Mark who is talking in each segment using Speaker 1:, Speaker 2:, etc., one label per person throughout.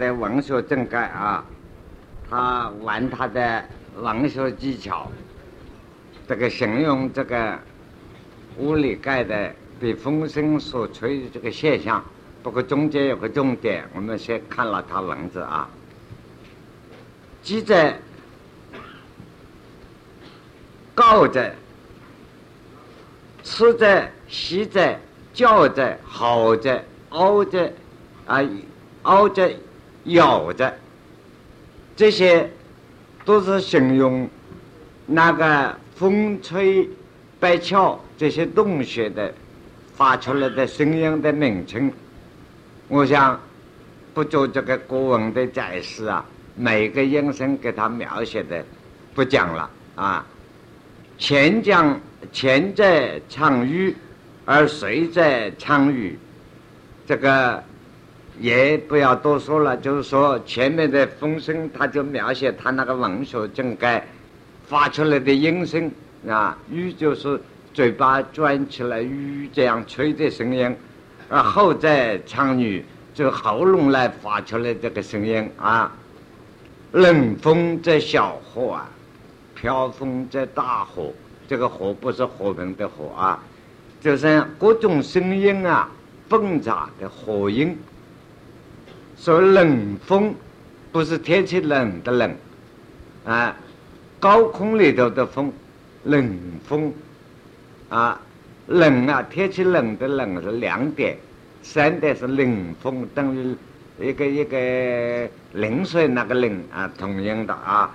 Speaker 1: 在文学正盖啊，他玩他的文学技巧，这个形容这个屋里盖的被风声所吹的这个现象。不过中间有个重点，我们先看了他文字啊，记在、告在、吃在、吸在、叫在、好在、凹在啊，凹在。咬着，这些都是形容那个风吹白翘这些洞穴的发出来的声音的名称。我想不做这个古文的解释啊，每个音声给他描写的不讲了啊。前讲前在唱玉，而谁在唱玉？这个。也不要多说了，就是说前面的风声，他就描写他那个文学正该发出来的音声啊，雨就是嘴巴转起来雨这样吹的声音，而后在唱女就喉咙来发出来这个声音啊。冷风在小火啊，飘风在大火，这个火不是火盆的火啊，就是各种声音啊，混杂的火音。说冷风，不是天气冷的冷，啊，高空里头的风，冷风，啊，冷啊，天气冷的冷是两点，三点是冷风，等于一个一个零水那个冷啊，同样的啊，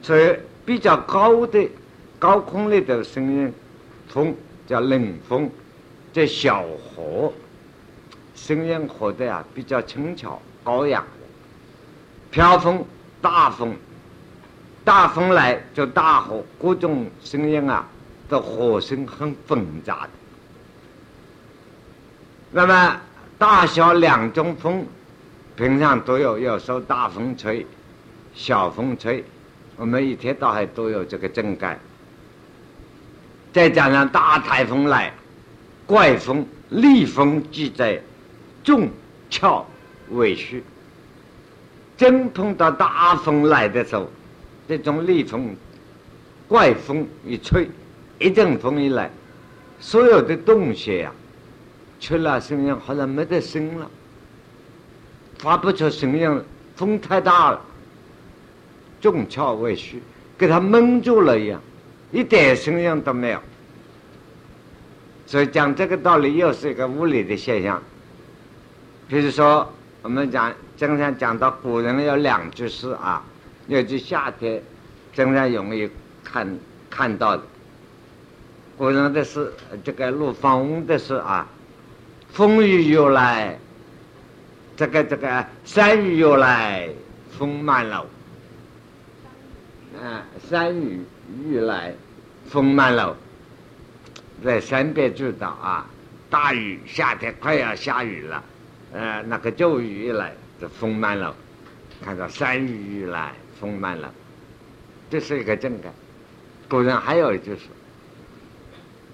Speaker 1: 所以比较高的高空里的声音，风叫冷风，在小河。声音活得啊比较轻巧高雅，飘风大风，大风来就大火，各种声音啊的和声很混杂。那么大小两种风，平常都有，有时候大风吹，小风吹，我们一天到晚都有这个正盖。再加上大台风来，怪风、厉风即在。重巧委屈，真碰到大风来的时候，这种逆风、怪风一吹，一阵风一来，所有的洞穴呀，吹了声音好像没得声了，发不出声音了，风太大了，重巧委屈，给他蒙住了一样，一点声音都没有。所以讲这个道理，又是一个物理的现象。比如说，我们讲经常讲到古人有两句诗啊，有句夏天经常容易看看到的。古人的诗，这个陆放翁的诗啊，风雨又来，这个这个山雨又来，风满楼。啊，山雨欲来，风满楼，在山边知道啊，大雨，夏天快要下雨了。呃，那个骤雨一来，就风满了，看到山雨欲来，风满了，这是一个正感。古人还有就是，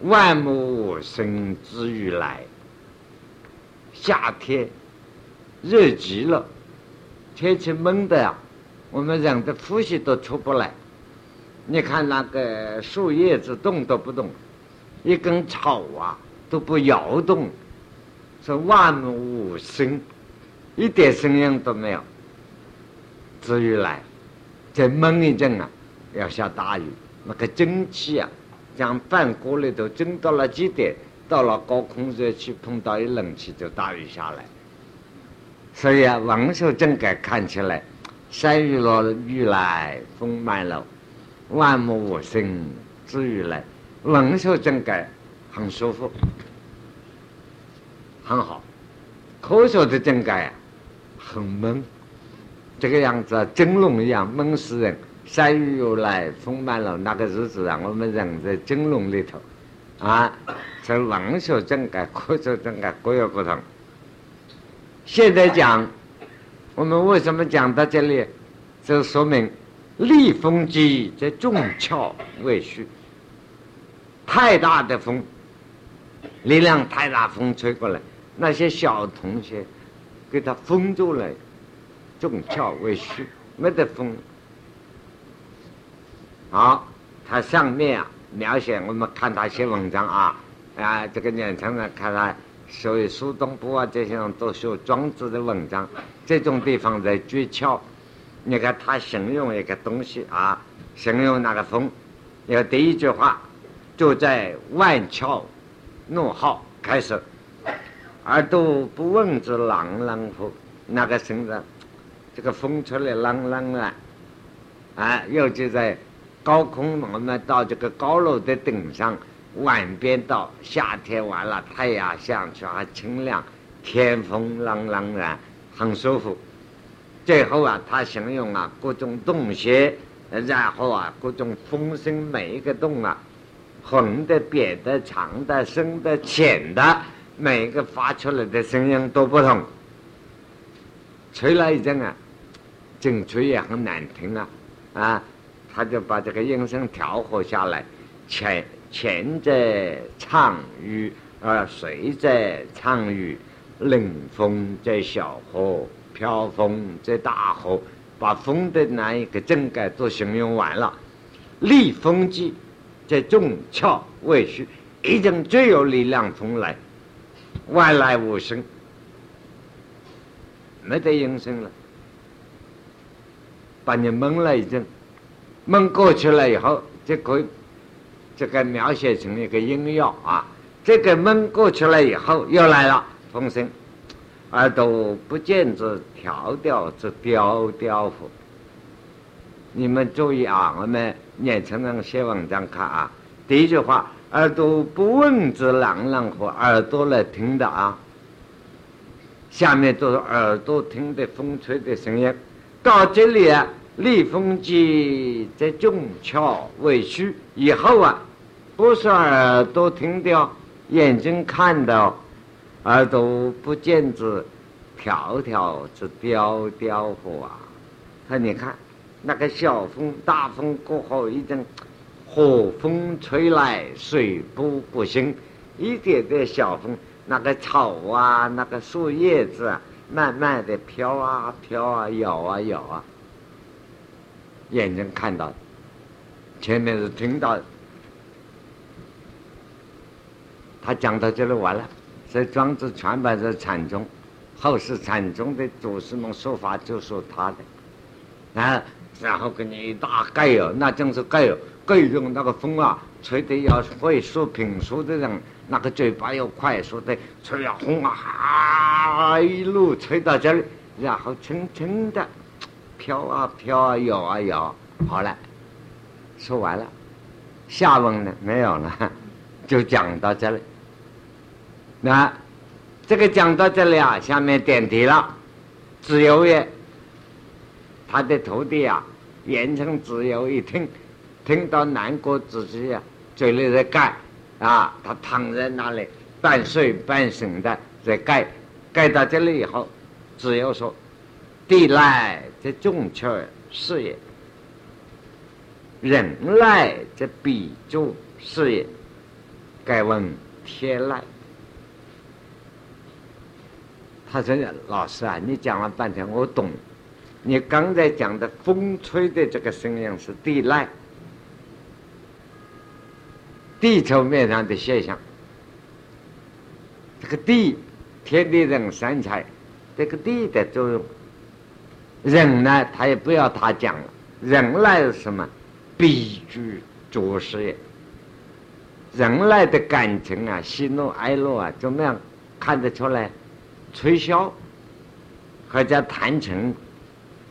Speaker 1: 万物生之雨来，夏天热极了，天气闷的呀，我们人的呼吸都出不来。你看那个树叶子动都不动，一根草啊都不摇动。是万物无声，一点声音都没有。至于来，再闷一阵啊，要下大雨，那个蒸汽啊，将饭锅里头蒸到了极点，到了高空热气碰到一冷气，就大雨下来。所以啊，王秀正改看起来，山雨落雨来风满楼，万物无声至于来，王秀正改很舒服。很好，科学的整改啊，很闷，这个样子啊，蒸笼一样闷死人。山雨又来风满楼，那个日子啊，我们人在蒸笼里头，啊，这文学整改、科学整改各有不同。现在讲，我们为什么讲到这里？就说明逆风机在重巧未虚，太大的风，力量太大，风吹过来。那些小同学给他封住了，重窍为虚，没得风。好，他上面啊描写，我们看他写文章啊啊，这个年轻人看他，所以苏东坡啊这些人都写庄子的文章，这种地方在诀窍。你看他形容一个东西啊，形容那个风，要第一句话就在万窍怒号开始，耳朵不闻之朗朗乎？那个声子，这个风吹来朗朗啊，啊，尤其在高空，我们到这个高楼的顶上，晚边到夏天完了，太阳下去还清凉，天风朗朗然，很舒服。最后啊，他形容啊各种洞穴，然后啊各种风声，每一个洞啊，横的、扁的、长的、深的、浅的，每个发出来的声音都不同。吹了一阵啊，整吹也很难听啊，啊，他就把这个音声调和下来，前前者唱雨，啊随者唱雨，冷风在小河。飘风在大河，把风的那一个整个都形容完了。立风机在重窍为虚，一阵最有力量风来，外来无声，没得音声了，把你蒙了一阵，蒙过去了以后，就可以这个描写成一个音乐啊。这个蒙过去了以后，又来了风声。耳朵不见之调调之调调乎？你们注意啊！我们年轻人写文章看啊，第一句话，耳朵不闻之朗朗和？耳朵来听的啊，下面都是耳朵听的风吹的声音。到这里啊，立风机在中窍为虚，以后啊，不是耳朵听的，眼睛看到。耳朵不见之条条之雕雕乎啊！他你看，那个小风大风过后，一阵火风吹来，水波不兴，一点点小风，那个草啊，那个树叶子啊，慢慢的飘啊飘啊，摇啊摇啊，眼睛看到，前面是听到，他讲到这里完了。这庄子全摆在禅宗，后世禅宗的祖师们说法就说他的，啊，然后给你一大概哟，那真是概哟，概用那个风啊，吹得要会说评书的人，那个嘴巴要快，说的吹啊风啊，一路吹到这里，然后轻轻的飘啊飘啊摇啊摇，好了，说完了，下文呢没有了，就讲到这里。那这个讲到这里啊，下面点题了。子游也，他的徒弟啊，言称子游一听，听到南国子期啊，嘴里在盖啊，他躺在那里半睡半醒的在盖，盖到这里以后，只要说：“地赖这重窍是也，人赖这笔注是也，该问天赖。”他说：“老师啊，你讲了半天，我懂。你刚才讲的风吹的这个声音是地籁，地球面上的现象。这个地，天地人三才，这个地的作用。人呢，他也不要他讲了。人来什么？必居浊世也。人来的感情啊，喜怒哀乐啊，怎么样看得出来？”吹箫，或者弹琴，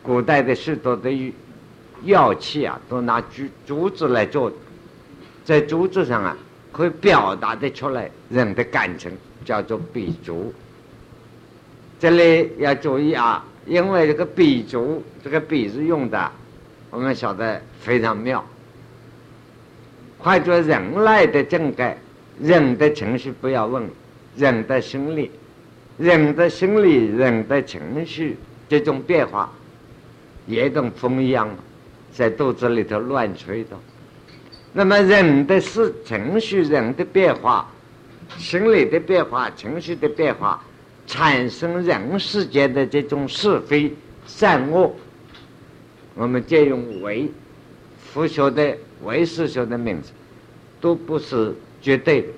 Speaker 1: 古代的许多的乐器啊，都拿竹竹子来做，在竹子上啊，可以表达的出来人的感情，叫做笔竹。这里要注意啊，因为这个笔竹，这个笔是用的，我们晓得非常妙。换做人来的正改，人的情绪不要问，人的心理。人的心理、人的情绪这种变化，也跟风一样，在肚子里头乱吹的。那么人的是情绪、人的变化、心理的变化、情绪的变化，产生人世间的这种是非善恶，我们借用唯佛学的唯识学的名字，都不是绝对的，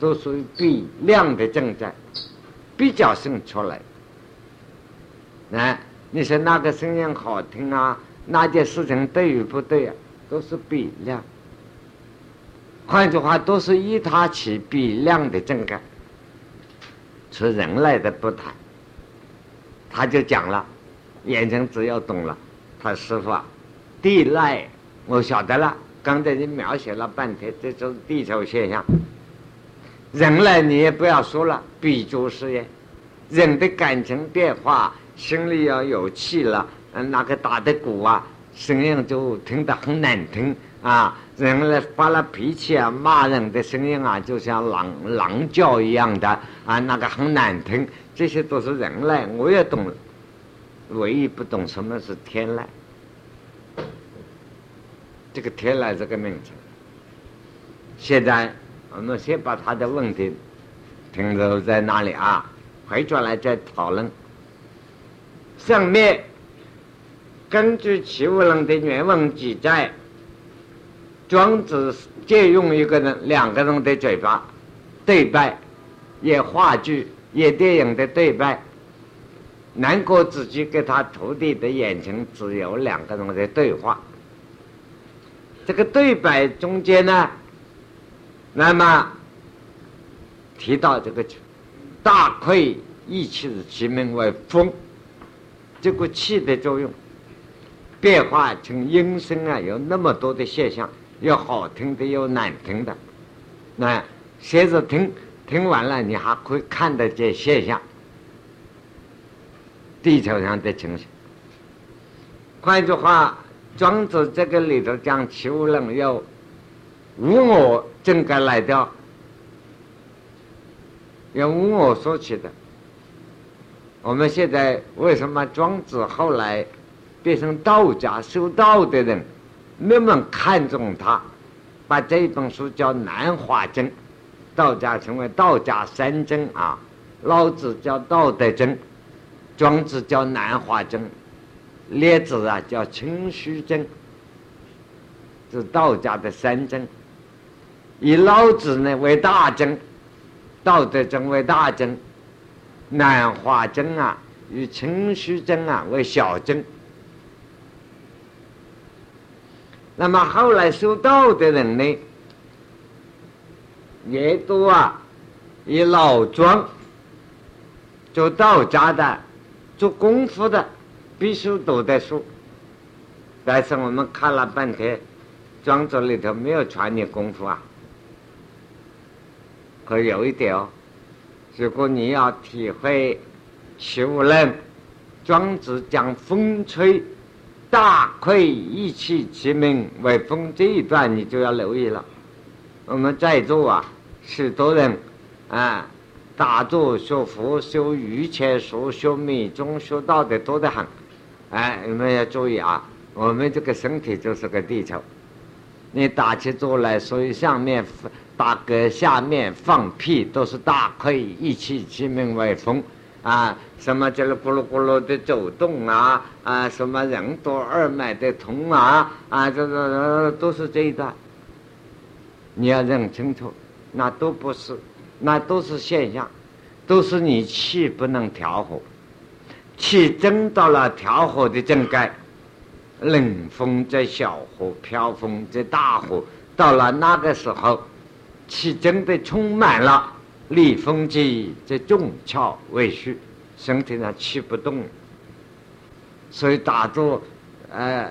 Speaker 1: 都属于比量的正在，比较性出来。啊，你说哪个声音好听啊？哪件事情对与不对啊？都是比量。换句话，都是依他起彼量的正感。除人类的不谈，他就讲了，眼睛只要懂了，他师傅啊，地赖我晓得了。刚才你描写了半天，这就是地球现象。人类你也不要说了，比就是也，人的感情变化。心里要有气了，嗯，那个打的鼓啊，声音就听得很难听啊。人类发了脾气啊，骂人的声音啊，就像狼狼叫一样的啊，那个很难听。这些都是人类，我也懂，唯一不懂什么是天籁。这个天籁这个名字，现在我们先把他的问题停留在那里啊，回转来再讨论。上面根据《齐物论》的原文记载，庄子借用一个人、两个人的嘴巴对白，演话剧、演电影的对白。南国子集给他徒弟的眼睛只有两个人的对话。这个对白中间呢，那么提到这个“大亏义气”其名为“风”。这个气的作用，变化成音声啊，有那么多的现象，有好听的，有难听的。那先是听，听完了，你还可以看得见现象，地球上的情形。换句话，庄子这个里头讲“齐物论”要无我正该来掉，要无我说起的。我们现在为什么庄子后来变成道家修道的人那么看重他？把这本书叫《南华经》，道家称为道家三经啊。老子叫《道德经》，庄子叫《南华经》，列子啊叫《清虚经》，是道家的三经。以老子呢为大经，《道德经》为大经。南华经啊，与清虚经啊为小经。那么后来修道的人呢，也都啊以老庄做道家的、做功夫的，必须读的书。但是我们看了半天，庄子里头没有传你功夫啊，可有一点哦。如果你要体会《齐物论》，庄子讲风吹，大亏意气其名为风这一段，你就要留意了。我们在座啊，许多人啊，打坐学佛、修瑜伽术、修密宗、修道的多得很。哎，你们要注意啊，我们这个身体就是个地球，你打起坐来，所以上面。打嗝下面放屁都是大亏，一气其名为风啊！什么叫咕噜咕噜的走动啊？啊，什么人多二脉的通啊？啊，这这都是这一段。你要认清楚，那都不是，那都是现象，都是你气不能调和，气蒸到了调和的正盖，冷风在小火，飘风在大火，到了那个时候。气真的充满了，立风机这重窍未虚，身体上气不动，所以打坐，呃，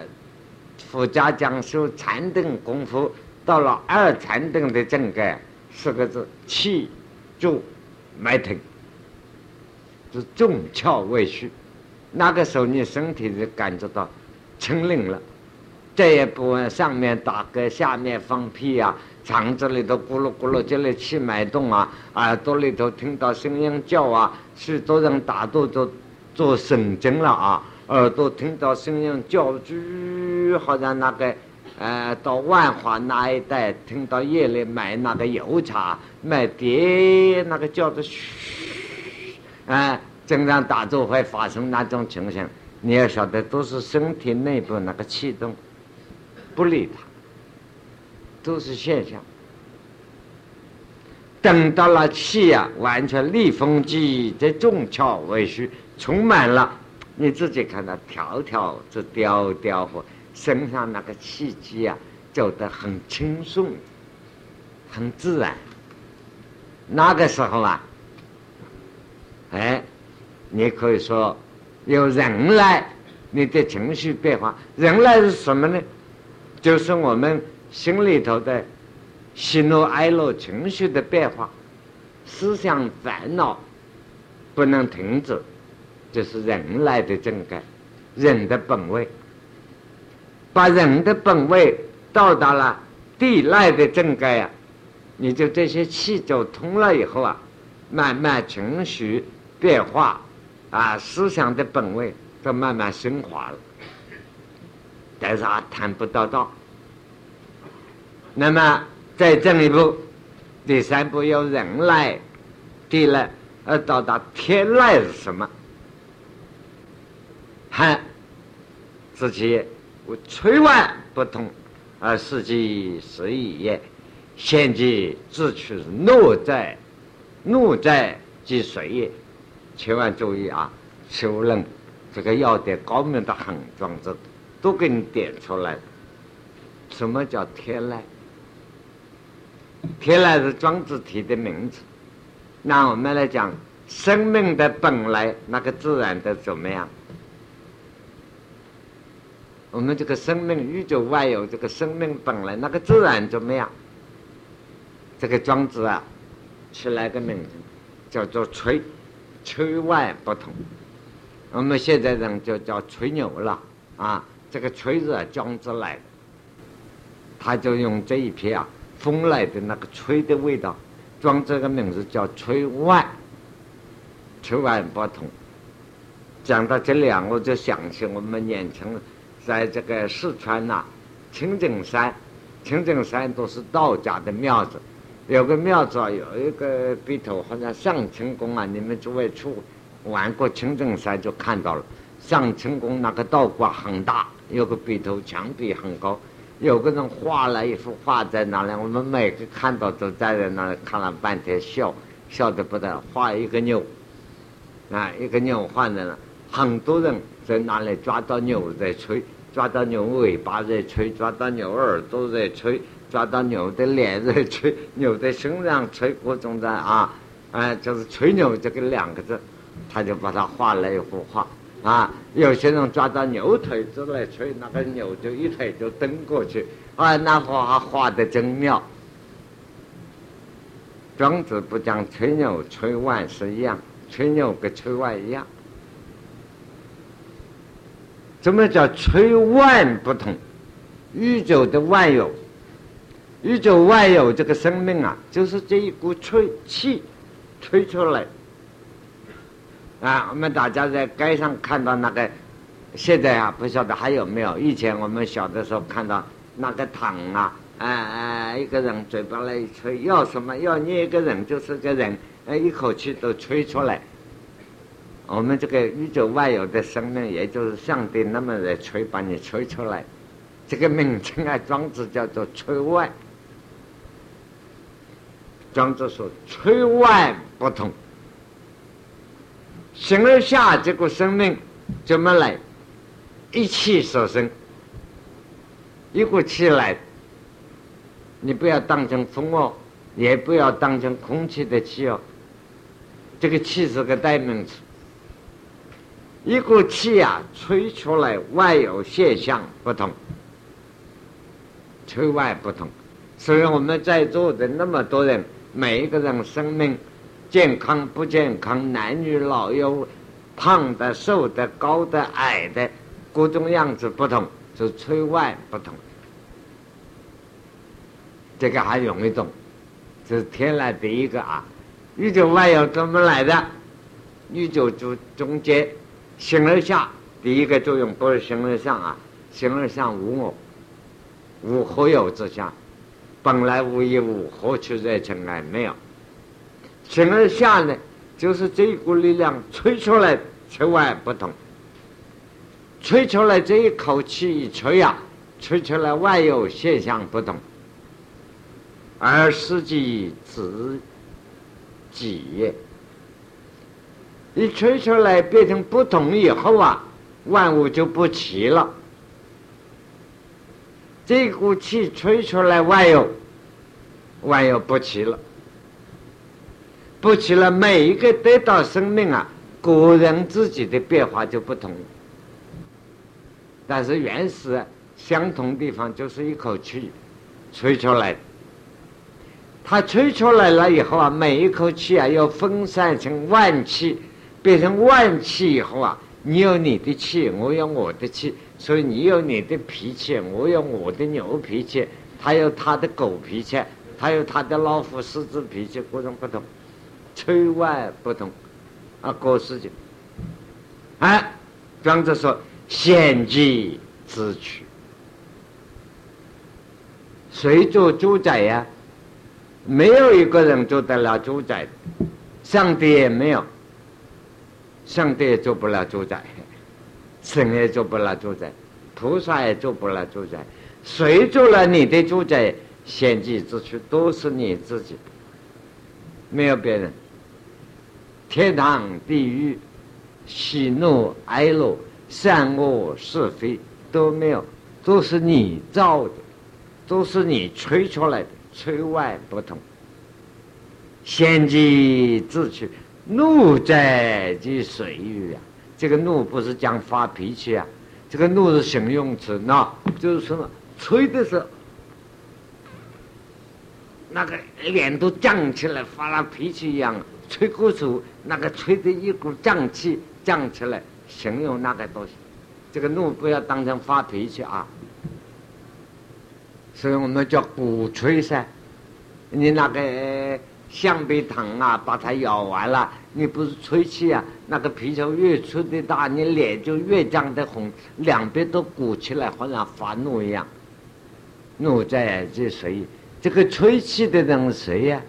Speaker 1: 佛家讲修禅定功夫，到了二禅定的境界，四个字气住脉停，是重窍未虚，那个时候你身体就感觉到清灵了，再也不往上面打嗝，下面放屁呀。肠子里头咕噜咕噜，这里气脉动啊，耳朵里头听到声音叫啊，许多人打坐做做神经了啊，耳朵听到声音叫，就好像那个，呃，到万华那一带听到夜里买那个油茶，买碟那个叫做嘘，哎，经常打坐会发生那种情形，你要晓得，都是身体内部那个气动，不理它，都是现象。等到了气啊，完全立风机在中窍为虚，充满了，你自己看到条条这雕雕或身上那个气机啊，走得很轻松，很自然。那个时候啊，哎，你可以说有人来，你的情绪变化，人来是什么呢？就是我们心里头的。喜怒哀乐情绪的变化，思想烦恼不能停止，就是人来的正该，人的本位。把人的本位到达了地赖的正该啊，你就这些气走通了以后啊，慢慢情绪变化啊，思想的本位都慢慢升华了，但是啊谈不到道，那么。再进一步，第三步有人来，地来，而到达天来是什么？汉，自己我吹万不同，而实际是一也。现即自取怒在，怒在即水也。千万注意啊！求人这个要点高明的很，庄子都给你点出来。什么叫天籁？天来是庄子提的名字，那我们来讲生命的本来那个自然的怎么样？我们这个生命宇宙外有这个生命本来那个自然怎么样？这个庄子啊，起来个名字叫做吹，吹外不同。我们现在人就叫吹牛了啊，这个吹字啊，庄子来，他就用这一篇啊。风来的那个吹的味道，装这个名字叫吹万，吹万不同。讲到这两，我就想起我们年轻在这个四川呐，清净山，清净山都是道家的庙子，有个庙子啊，有一个笔头好像上清宫啊，你们诸位去玩过清净山就看到了，上清宫那个道观很大，有个笔头，墙壁很高。有个人画了一幅画在那里，我们每个看到都站在那里看了半天，笑笑得不得。画一个牛，啊，一个牛画在那，很多人在那里抓到牛在吹，抓到牛尾巴在吹，抓到牛耳朵在吹，抓到牛的脸在吹，牛的身上吹，各种的啊，啊，就是吹牛这个两个字，他就把它画了一幅画。啊，有些人抓到牛腿子来吹，那个牛就一腿就蹬过去，啊，那画画的真妙。庄子不讲吹牛吹万是一样，吹牛跟吹万一样。怎么叫吹万不同？宇宙的万有，宇宙万有这个生命啊，就是这一股吹气吹出来。啊，我们大家在街上看到那个，现在啊不晓得还有没有？以前我们小的时候看到那个糖啊，哎哎，一个人嘴巴里一吹，要什么要捏一个人就是个人，哎，一口气都吹出来。我们这个宇宙万有的生命，也就是上帝那么的吹，把你吹出来。这个名称啊，庄子叫做吹外。庄子说：“吹外不同。”形而下这个生命怎么来？一气所生，一股气来，你不要当成风哦，也不要当成空气的气哦。这个气是个代名词，一股气呀，吹出来外有现象不同，吹外不同。所以我们在座的那么多人，每一个人生命。健康不健康，男女老幼，胖的、瘦的、高的、矮的，各种样子不同，是吹外不同。这个还容易懂，这是天来第一个啊。宇宙外有怎么来的？宇宙中中间，形而下第一个作用不是形而上啊，形而上无我，无何有之相，本来无一物，何处惹尘埃？没有。形而下呢，就是这一股力量吹出来，吹外不同。吹出来这一口气一吹呀，吹出来外有现象不同，而实际自己一吹出来变成不同以后啊，万物就不齐了。这股气吹出来外有，万有不齐了，不起了，每一个得到生命啊，个人自己的变化就不同。但是原始相同地方就是一口气吹出来，它吹出来了以后啊，每一口气啊要分散成万气，变成万气以后啊，你有你的气，我有我的气，所以你有你的脾气，我有我的牛脾气，他有他的狗脾气，他有他的老虎狮子脾气，各种不同，吹外不同，啊，各事情。哎，庄子说。献祭自取，谁做主宰呀？没有一个人做得了主宰，上帝也没有，上帝也做不了主宰，神也做不了主宰，菩萨也做不了主宰。谁做了你的主宰？献祭自取，都是你自己，没有别人。天堂、地狱、喜怒哀乐。善恶是非都没有，都是你造的，都是你吹出来的，吹外不同。先机自取，怒在即随遇啊！这个怒不是讲发脾气啊，这个怒是形容词，那就是说吹的时候，那个脸都涨起来，发了脾气一样，吹过手，那个吹的一股胀气胀起来。形容那个东西，这个怒不要当成发脾气啊，所以我们叫鼓吹噻。你那个橡皮糖啊，把它咬完了，你不是吹气啊？那个皮球越吹的大，你脸就越涨得红，两边都鼓起来，好像发怒一样。怒在这谁？这个吹气的人谁呀？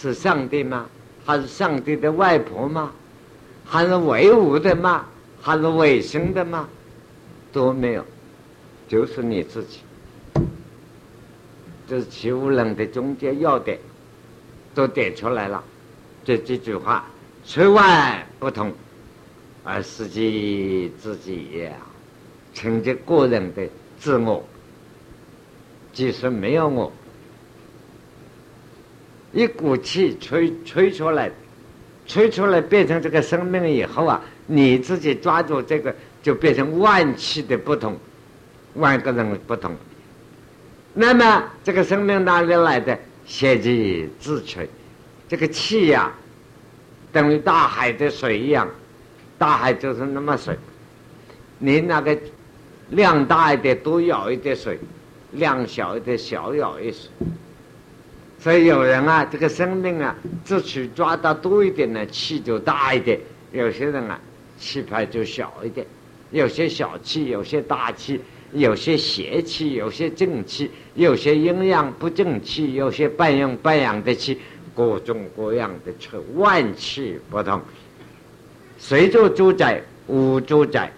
Speaker 1: 是上帝吗？还是上帝的外婆吗？还是唯物的吗？还是卫生的吗？都没有，就是你自己。这是齐物论的中间要点，都点出来了。这几句话，虽外不同，而实际自己也成就个人的自我。即使没有我。一股气吹吹出来，吹出来变成这个生命以后啊，你自己抓住这个，就变成万气的不同，万个人不同。那么这个生命哪里来的？先气自吹，这个气呀，等于大海的水一样，大海就是那么水。你那个量大一点，多舀一点水；量小一点，少舀一水。所以有人啊，这个生命啊，自取抓到多一点呢，气就大一点；有些人啊，气派就小一点。有些小气，有些大气，有些邪气，有些正气，有些阴阳不正气，有些半阴半阳的气，各种各样的气，万气不同。谁做主宰？无主宰。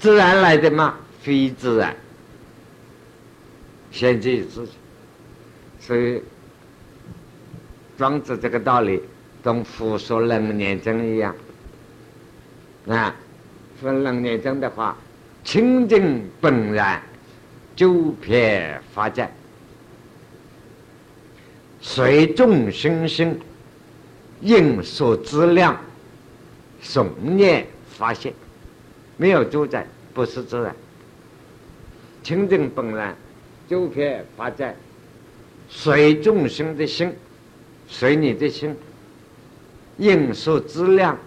Speaker 1: 自然来的嘛？非自然。先记自己，所以庄子这个道理，跟佛说冷年真一样。啊，说冷年真的话，清净本然，九撇发展，随众生心，应所资量，诵念发现，没有主宰，不是自然，清净本然。九片发展随众生的心，随你的心，应所知量，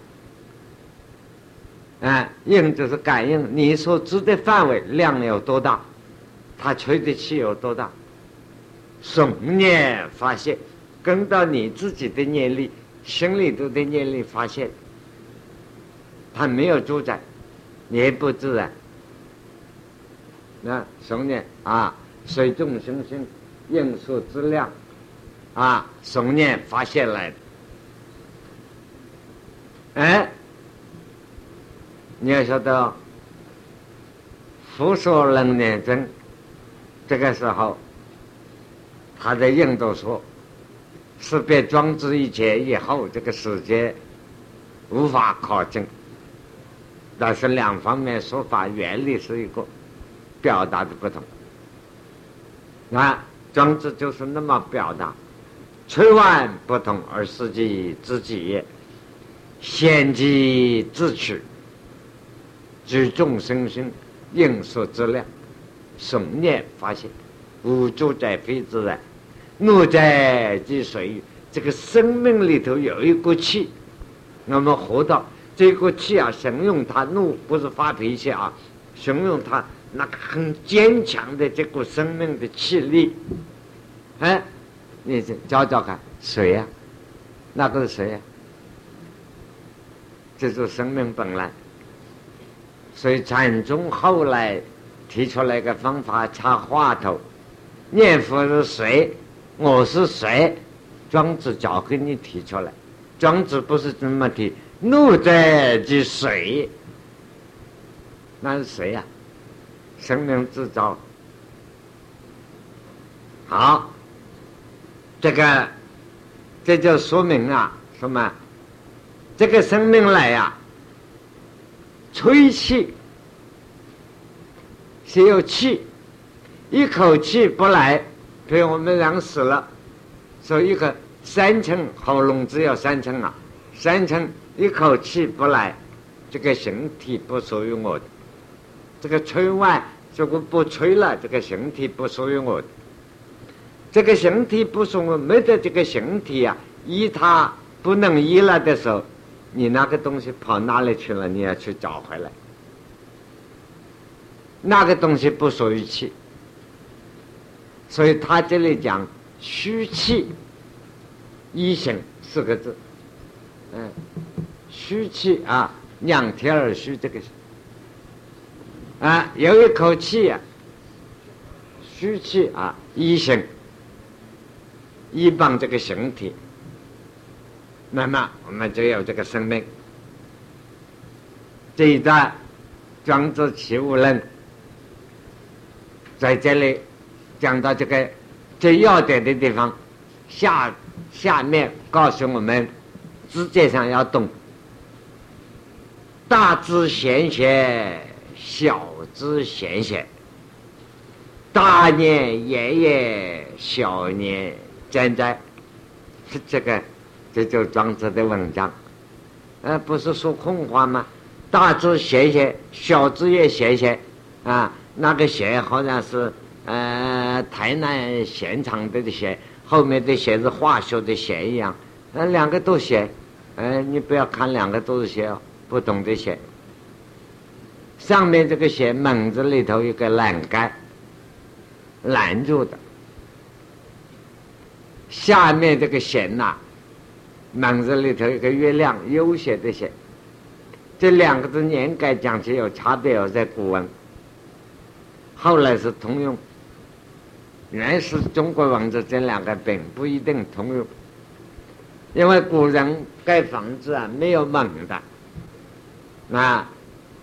Speaker 1: 啊，应就是感应你所知的范围量有多大，它吹的气有多大，什么念发现，跟到你自己的念力，心里头的念力发现，它没有主宰，也不自然，那诵念啊。随众生心应所资量，啊，诵念发现来的。哎，你要晓得，佛说能念真，这个时候，他在印度说，识别装置以前以后，这个世界无法考证，但是两方面说法原理是一个，表达的不同。啊，庄子就是那么表达，吹万不同而实际自己也。先机自取，举众生心，应所资量，诵念发现，无主在非自然，怒在即随这个生命里头有一股气，我们活到这股气啊，形容它怒不是发脾气啊，形容它那个很坚强的这股生命的气力。哎，你找找看，谁呀？那个是谁呀？这是生命本来，所以禅宗后来提出来一个方法插话头，念佛是谁？我是谁？庄子早给你提出来，庄子不是这么提，怒在即水，那是谁呀？生命制造。好，这个这就说明啊，什么？这个生命来呀，吹气是有气，一口气不来，被我们人死了，所以一个三层喉咙只有三层啊，三层一口气不来，这个形体不属于我的。这个吹完，如果不吹了，这个形体不属于我。这个形体不属于没得这个形体啊，依它不能依了的时候。你那个东西跑哪里去了？你要去找回来。那个东西不属于气，所以他这里讲虚气一行四个字，嗯，虚气啊，两天而虚这个啊，有一口气啊，虚气啊，一行一帮这个形体。那么我们就有这个生命。这一段《庄子·齐物论》在这里讲到这个最要点的地方，下下面告诉我们，直接上要懂，大知贤贤，小知贤贤，大年爷爷，小年站在这个。这就庄子的文章，呃，不是说空话吗？大字写写，小字也写写，啊，那个写好像是呃台南现场的写，后面的写是化学的写一样，呃，两个都写，呃，你不要看两个都是写，不懂得写。上面这个弦门字里头有个栏杆，拦住的，下面这个弦呐。门字里头一个月亮，悠闲的写，这两个字年改讲起有差别哦，在古文，后来是通用。原始中国文字这两个并不一定通用，因为古人盖房子啊没有门的，啊，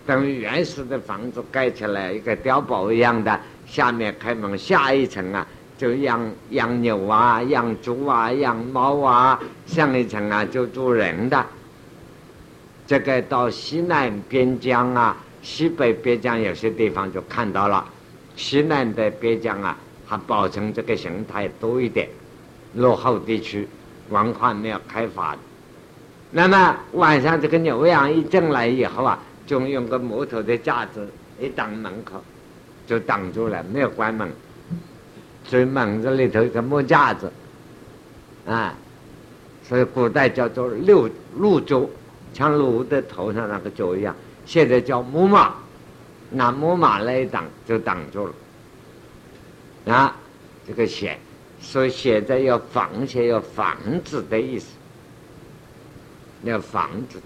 Speaker 1: 等于原始的房子盖起来一个碉堡一样的，下面开门，下一层啊。就养养牛啊，养猪啊，养猫啊，上一层啊就住人的。这个到西南边疆啊，西北边疆有些地方就看到了，西南的边疆啊，还保存这个形态多一点。落后地区文化没有开发，那么晚上这个牛羊一进来以后啊，就用个木头的架子一挡门口，就挡住了，没有关门。所以门子里头一个木架子，啊，所以古代叫做六鹿角，像鹿的头上那个角一样。现在叫木马，拿木马来挡就挡住了。啊，这个写，所以现在要防险，要防止的意思，要防止。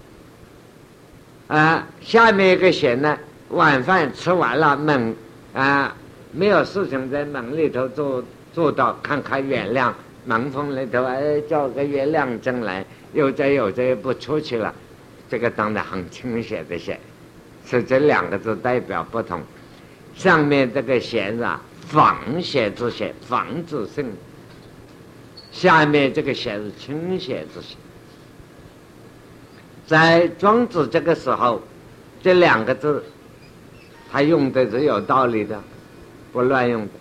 Speaker 1: 啊，下面一个写呢，晚饭吃完了门啊。没有事情，在门里头坐坐到看看月亮，门缝里头哎，叫个月亮进来，有这有这不出去了，这个当然很清闲的写，所以这两个字代表不同。上面这个“闲”啊，房写之写，房子胜；下面这个“闲”是清闲之写。在庄子这个时候，这两个字，他用的是有道理的，不乱用的。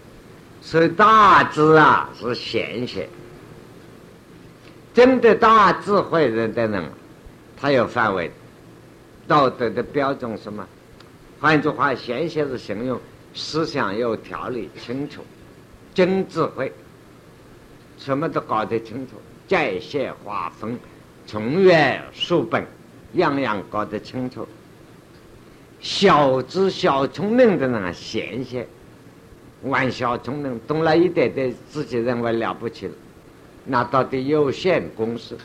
Speaker 1: 所以大智啊是闲写，真的大智慧人的人，他有范围，道德的标准什么？换句话，闲写是形容思想有条理、清楚、真智慧，什么都搞得清楚，界限划分、从源溯本，样样搞得清楚。小智小聪明的人闲些，玩小聪明，懂了一点点，自己认为了不起了，那到底有限公式，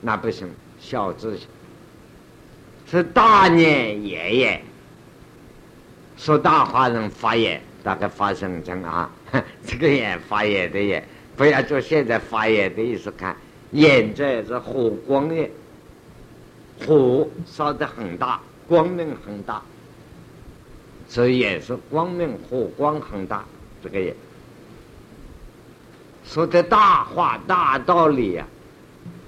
Speaker 1: 那不行。小智是大年爷爷。说大话人发言，大概发声声啊，这个眼发言的眼，不要做现在发言的意思看，眼在是火光眼，火烧得很大，光明很大，所以也是光明火光很大，这个也说的大话大道理啊，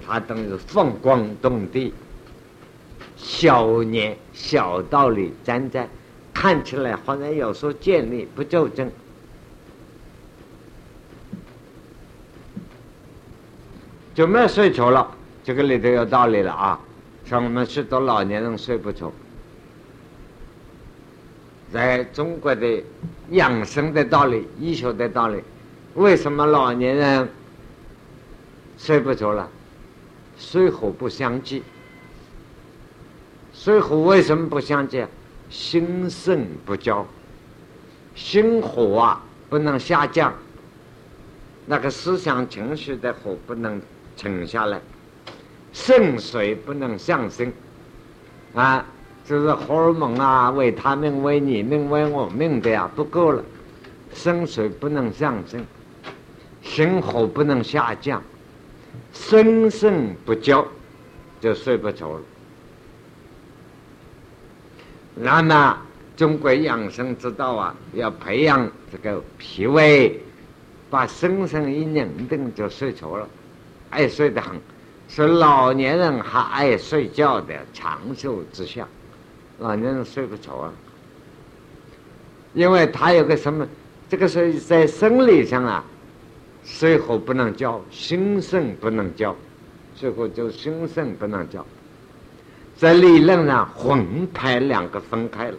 Speaker 1: 他等于放光动地，小年小道理沾沾。看起来好像有时候建立，不纠正。就没有睡着了，这个里头有道理了啊！像我们许多老年人睡不着，在中国的养生的道理、医学的道理，为什么老年人睡不着了？水火不相济。水火为什么不相济？心肾不交，心火啊不能下降，那个思想情绪的火不能沉下来，肾水不能上升，啊，就是荷尔蒙啊，维他命、为你命、为我命的呀，不够了，肾水不能上升，心火不能下降，生肾不交，就睡不着了。那么，中国养生之道啊，要培养这个脾胃，把身上一拧定就睡着了，爱睡得很。是老年人还爱睡觉的长寿之相，老年人睡不着啊，因为他有个什么，这个是在生理上啊，水火不能交，心肾不能交，最后就心肾不能交。在理论上，魂魄两个分开了。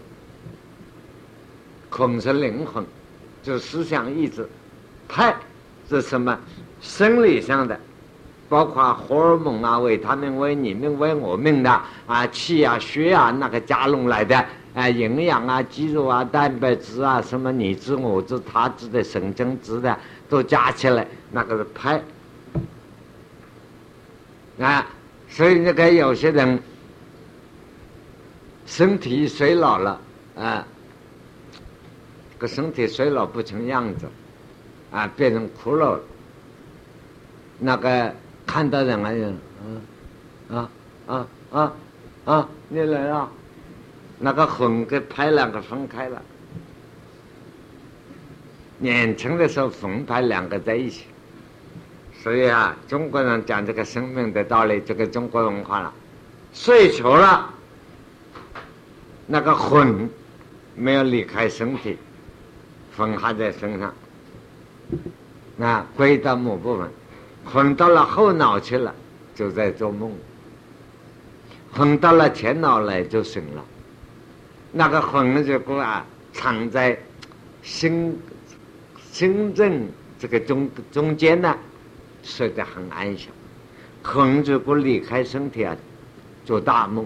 Speaker 1: 魂是灵魂，就是思想意志；魄是什么？生理上的，包括荷尔蒙啊、为他们、为你们、为我们的啊、气啊、血啊，那个加拢来的啊，营养啊、肌肉啊、蛋白质啊，什么你知我知他知的神经质的，都加起来，那个是魄。啊，所以那个有些人。身体衰老了，啊，个身体衰老不成样子，啊，变成骷髅了。那个看到两个人啊，嗯，啊啊啊啊，你来了，那个魂跟拍两个分开了。年轻的时候魂拍两个在一起，所以啊，中国人讲这个生命的道理，这个中国文化了，睡着了。那个魂没有离开身体，魂还在身上。那归到某部分，魂到了后脑去了，就在做梦；魂到了前脑来就醒了。那个魂如果啊藏在心心正这个中中间呢，睡得很安详；魂如果离开身体啊，做大梦。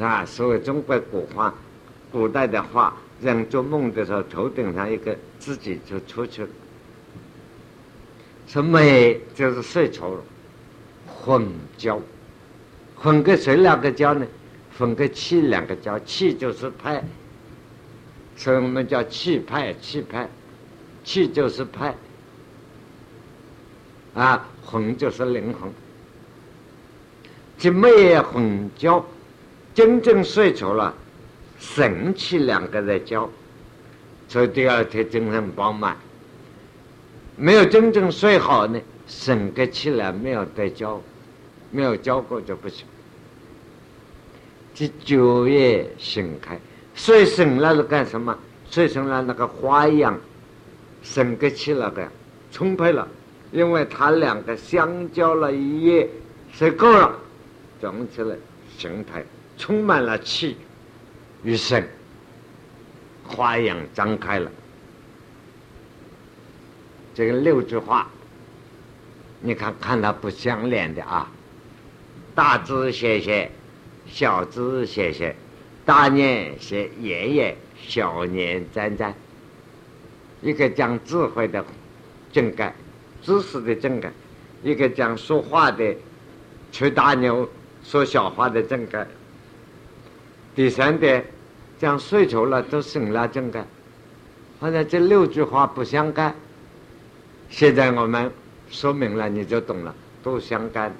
Speaker 1: 啊，所谓中国古话，古代的话，人做梦的时候，头顶上一个自己就出去了。说美就是睡着了，混交，混跟谁两个交呢？混跟气两个交，气就是派，所以我们叫气派，气派，气就是派，啊，魂就是灵魂。即没混交，真正睡着了，神气两个在交，所以第二天精神饱满。没有真正睡好呢，神个气来没有得交，没有交过就不行。这九月醒开，睡醒了是干什么？睡醒了那个花一样，神个气那个充沛了，因为他两个相交了一夜，睡够了。总起来，形态充满了气与神，花样张开了。这个六句话，你看看它不相连的啊。大字写写，小字写写，大年写爷爷，小年沾沾。一个讲智慧的正改，知识的正改；一个讲说话的吹大牛。说小话的正改，第三点讲睡着了都醒了正改，好像这六句话不相干。现在我们说明了你就懂了，都相干，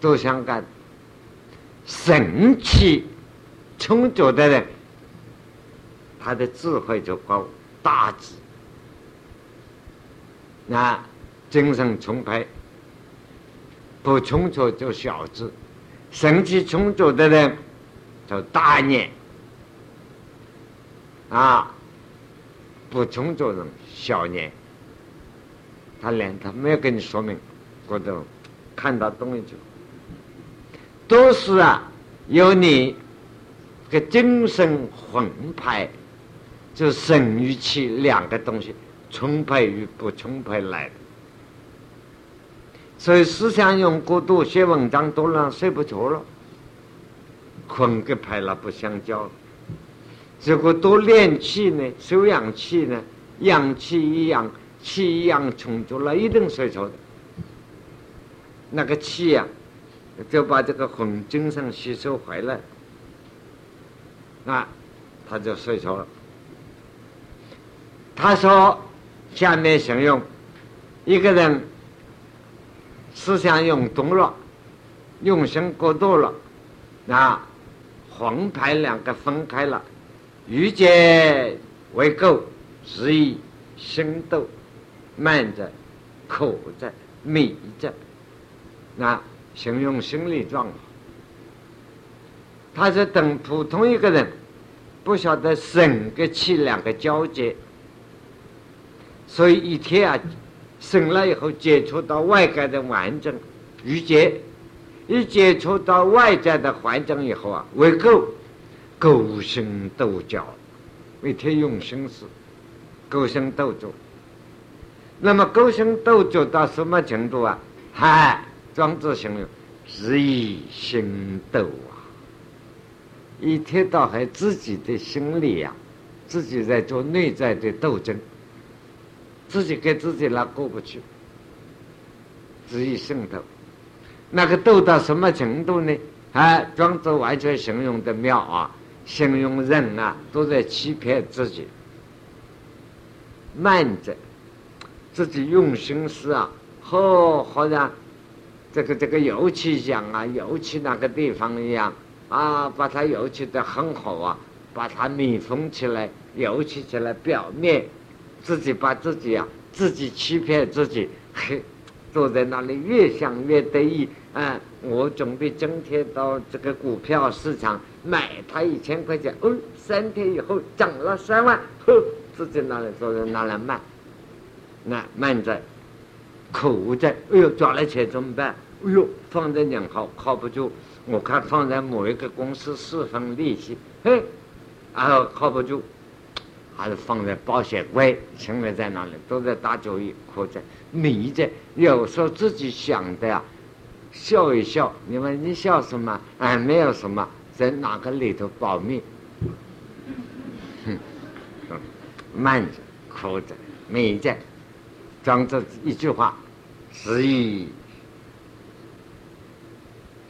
Speaker 1: 都相干。神气充足的人，他的智慧就高，大智，那精神充沛。不充足就小智，神气充足的人就大念啊，不充足人小念。他连他没有跟你说明，或者看到东西就都是啊，由你个精神魂派，就神与气两个东西充沛与不充沛来的。所以思想用过度，写文章多了，睡不着了，困跟排了不相交了。如果多练气呢，收阳气呢，阳气一样，气一样充足了，一定睡着的。那个气呀，就把这个魂精神吸收回来，啊，他就睡着了。他说：“下面形容一个人。”思想用多了，用心过度了，那魂派两个分开了，欲界为垢，是以心斗慢着，苦着，迷着，那形容心理状况。他是等普通一个人，不晓得神跟气两个交接，所以一天啊。生了以后，接触到外界的完整遇见，一接触到外在的环境以后啊，为够勾心斗角，每天用心思勾心斗角。那么勾心斗角到什么程度啊？嗨，庄子形容日以心斗啊，一天到黑自己的心里呀，自己在做内在的斗争。自己跟自己那过不去，日益渗透，那个斗到什么程度呢？哎，庄子完全形容的妙啊！形容人啊，都在欺骗自己，慢着，自己用心思啊，好好像这个这个油漆匠啊，油漆那个地方一样啊，把它油漆的很好啊，把它密封起来，油漆起来表面。自己把自己啊，自己欺骗自己，嘿，坐在那里越想越得意。啊，我准备今天到这个股票市场买它一千块钱，哦，三天以后涨了三万，呵，自己那里坐在那里慢，那慢着，苦着，哎呦，赚了钱怎么办？哎呦，放在银行靠不住，我看放在某一个公司四分利息，嘿，然后靠不住。还是放在保险柜，心里在哪里都在打主意，或者迷着。有时候自己想的呀，笑一笑。你问你笑什么？哎，没有什么，在哪个里头保密？哼，慢着，哭着，迷着，装着一句话，是以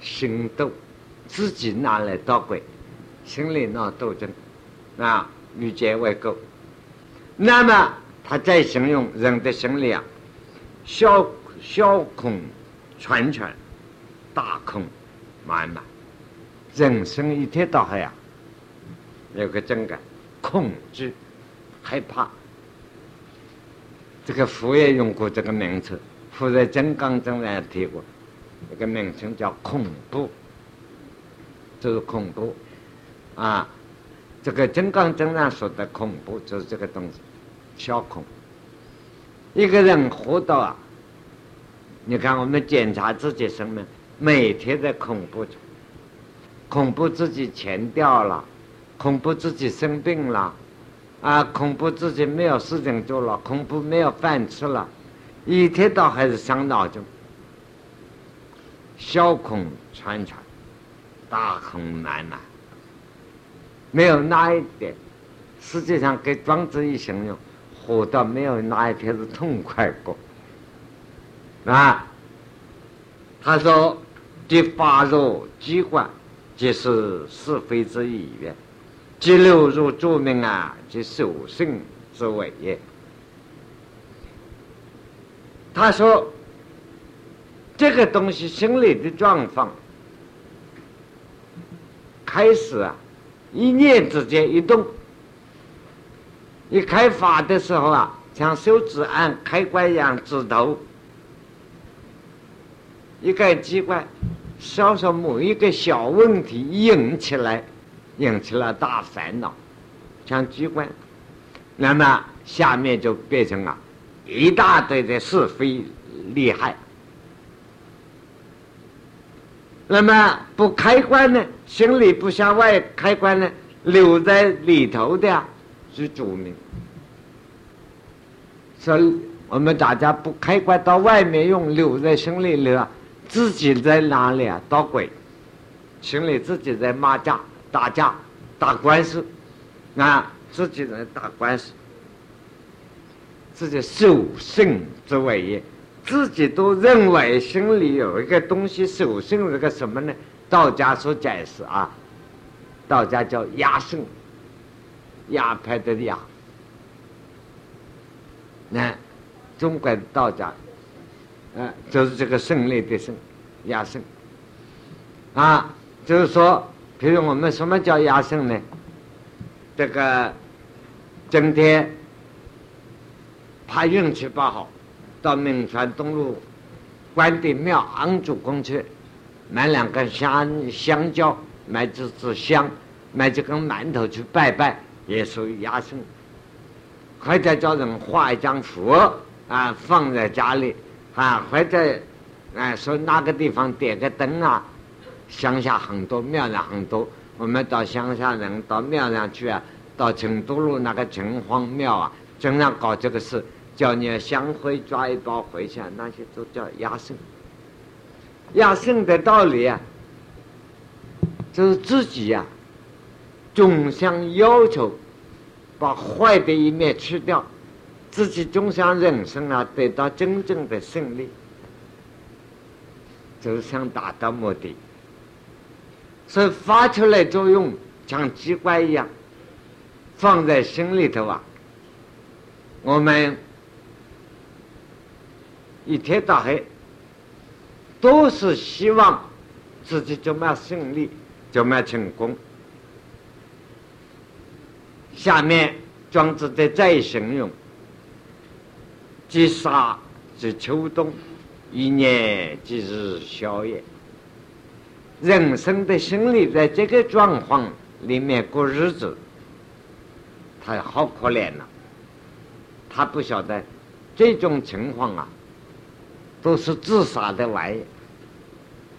Speaker 1: 心斗，自己拿来捣鬼，心里闹斗争，啊。欲界为垢，那么他再形容人的心理啊，小小空全全，大空满满，人生一天到黑啊，有个真感，恐惧、害怕。这个佛也用过这个名词，佛在《金刚经》上提过，这个名称叫恐怖，就是恐怖啊。这个《金刚经》上说的恐怖，就是这个东西，小恐。一个人活到啊，你看我们检查自己生命，每天在恐怖中，恐怖自己钱掉了，恐怖自己生病了。啊，恐怖自己没有事情做了，恐怖没有饭吃了，一天到还是伤脑筋。小孔串串，大孔满满，没有哪一点。实际上，给庄子一形容，活到没有哪一天是痛快过。啊，他说：“即发若机关，即是是非之意愿。”即流入著名啊，即受生之伟也。他说：“这个东西心理的状况，开始啊，一念之间一动，一开发的时候啊，像手指按开关一样，指头一个机关，稍稍某一个小问题引起来。”引起了大烦恼，像机关，那么下面就变成了一大堆的是非利害。那么不开关呢？心里不向外开关呢？留在里头的是主明。所以我们大家不开关到外面用，留在心里了，自己在哪里啊？捣鬼，心里自己在骂架。打架、打官司，啊，自己在打官司，自己守胜之谓也。自己都认为心里有一个东西守胜是个什么呢？道家所解释啊，道家叫压胜，压派的压。那中国道家，嗯，就是这个胜利的胜，压胜，啊，就是说。比如我们什么叫压胜呢？这个今天怕运气不好，到明川东路关帝庙安主公去买两根香香蕉，买几支香，买几根馒头去拜拜，也属于压胜。或者叫人画一张符啊，放在家里啊，或者哎说哪个地方点个灯啊。乡下很多，庙上很多。我们到乡下人到庙上去啊，到成都路那个城隍庙啊，经常搞这个事，叫你香灰抓一包回去，那些都叫压胜。压胜的道理啊，就是自己呀，总想要求把坏的一面去掉，自己总想人生啊得到真正的胜利，就是想达到目的。所以发出来作用像机关一样，放在心里头啊。我们一天到黑都是希望自己怎么样胜利，怎么样成功。下面庄子的再形容：即夏即秋冬，一年即日消也。人生的心理在这个状况里面过日子，他好可怜呐。他不晓得这种情况啊，都是自杀的来，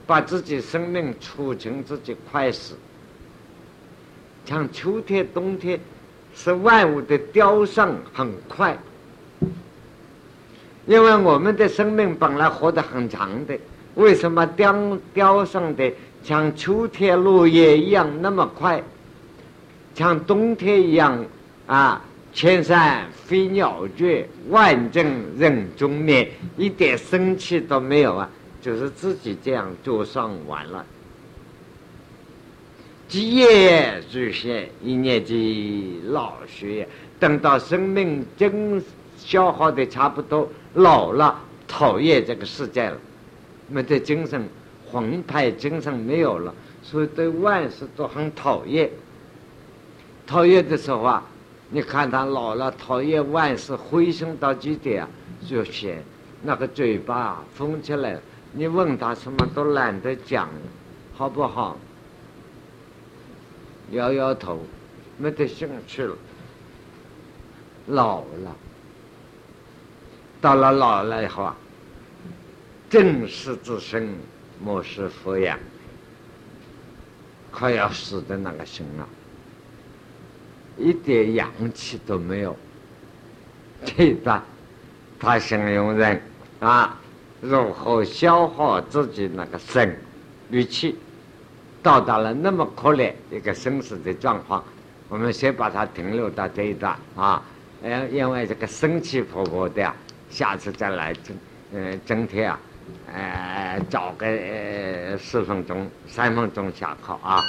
Speaker 1: 把自己生命促成自己快死。像秋天、冬天，是万物的凋伤很快，因为我们的生命本来活得很长的，为什么凋凋上的？像秋天落叶一样那么快，像冬天一样啊，千山飞鸟绝，万径人踪灭，一点生气都没有啊！就是自己这样做上完了。积业如现，一年即老学。等到生命真消耗的差不多，老了，讨厌这个世界了，没得精神。澎湃精神没有了，所以对万事都很讨厌。讨厌的时候啊，你看他老了，讨厌万事，灰心到极点，就写那个嘴巴封起来，你问他什么都懒得讲，好不好？摇摇头，没得兴趣了。老了，到了老了以后啊，正视自身，莫视佛养，快要死的那个心啊，一点阳气都没有。这一段，他形容人啊，如何消耗自己那个生与气，到达了那么可怜一个生死的状况。我们先把它停留到这一段啊。呃，因为这个生气勃勃的，下次再来整，呃，整天啊，呃，找个呃四分钟、三分钟下课啊。